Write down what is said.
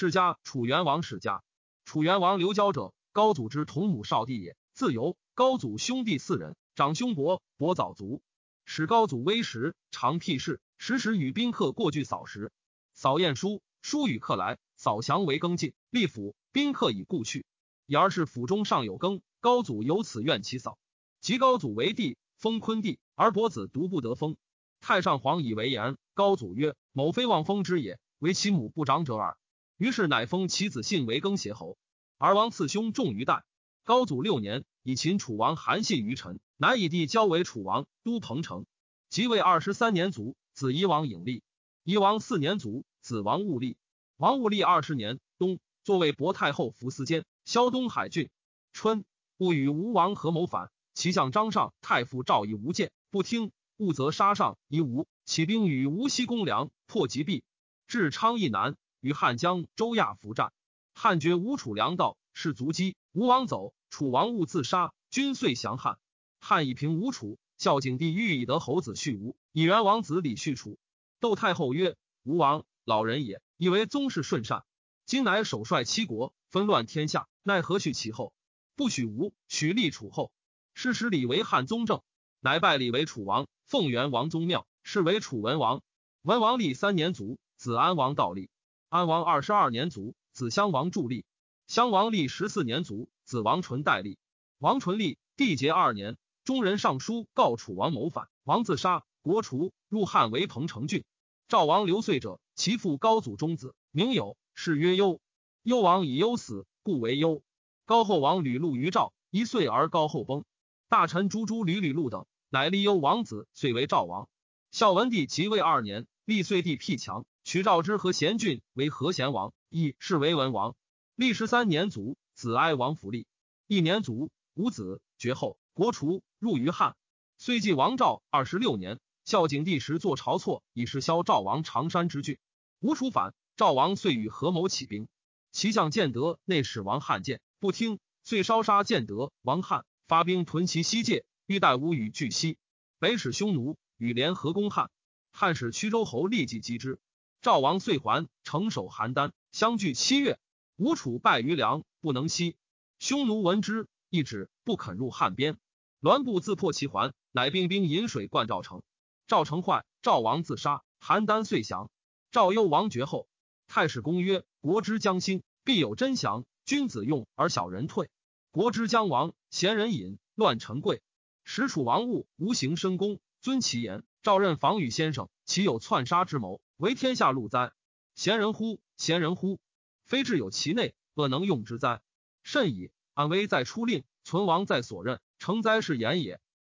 世家楚元王世家。楚元王刘交者，高祖之同母少弟也。自由。高祖兄弟四人，长兄伯，伯早卒。使高祖微时，常辟事，时时与宾客过聚扫食。扫晏书，书与客来，扫祥为更进。立府，宾客已故去。言是府中尚有耕，高祖由此怨其扫。及高祖为帝，封昆帝，而伯子独不得封。太上皇以为言，高祖曰：“某非望封之也，为其母不长者耳。”于是乃封其子信为更邪侯。而王次兄重于代。高祖六年，以秦楚王韩信于陈，乃以帝交为楚王，都彭城。即位二十三年卒，子夷王尹立。夷王四年卒，子王戊立。王戊立二十年冬，作为薄太后服司监，萧东海郡。春，戊与吴王合谋反，其相张尚、太傅赵以无见，不听，戊则杀上夷吴，起兵与吴西公梁，破吉壁，至昌邑南，与汉江周亚伏战。汉绝吴楚粮道，士卒击，吴王走。楚王误自杀，军遂降汉。汉以平吴楚。孝景帝欲以得侯子续吴，以元王子李续楚。窦太后曰：“吴王老人也，以为宗室顺善。今乃首率七国，纷乱天下，奈何续其后？不许吴，许立楚后。是使李为汉宗正，乃拜李为楚王，奉元王宗庙，是为楚文王。文王立三年卒，子安王道立。安王二十二年卒，子襄王助立。襄王立十四年卒。”子王纯代立，王纯立，缔结二年，中人上书告楚王谋反，王自杀，国除，入汉为彭城郡。赵王刘遂者，其父高祖中子，名有，谥曰幽。幽王以幽死，故为幽。高后王吕禄于赵，一岁而高后崩。大臣朱朱吕吕禄等，乃立幽王子，遂为赵王。孝文帝即位二年，立遂帝辟强，取赵之和贤郡为和贤王，以是为文王。历十三年卒。子哀王福立，一年卒，无子，绝后，国除，入于汉。虽继王赵二十六年，孝景帝时作晁错，以示萧赵王长山之郡。吴楚反，赵王遂与合谋起兵。其相建德内使王汉见不听，遂烧杀建德王汉，发兵屯其西界，欲待吴与俱西。北使匈奴与联合攻汉，汉使曲州侯立即击之。赵王遂还，城守邯郸，相距七月。吴楚败于梁，不能西。匈奴闻之，一止，不肯入汉边。栾布自破其环，乃兵兵引水灌赵城。赵城坏，赵王自杀，邯郸遂降。赵幽王绝后，太史公曰：国之将兴，必有真降；君子用而小人退。国之将亡，贤人隐，乱臣贵。使楚王务无形深功，遵其言。赵任防御先生，岂有篡杀之谋？为天下戮哉！贤人乎？贤人乎？非志有其内，恶能用之哉？甚矣！安危在出令，存亡在所任。成哉是言也。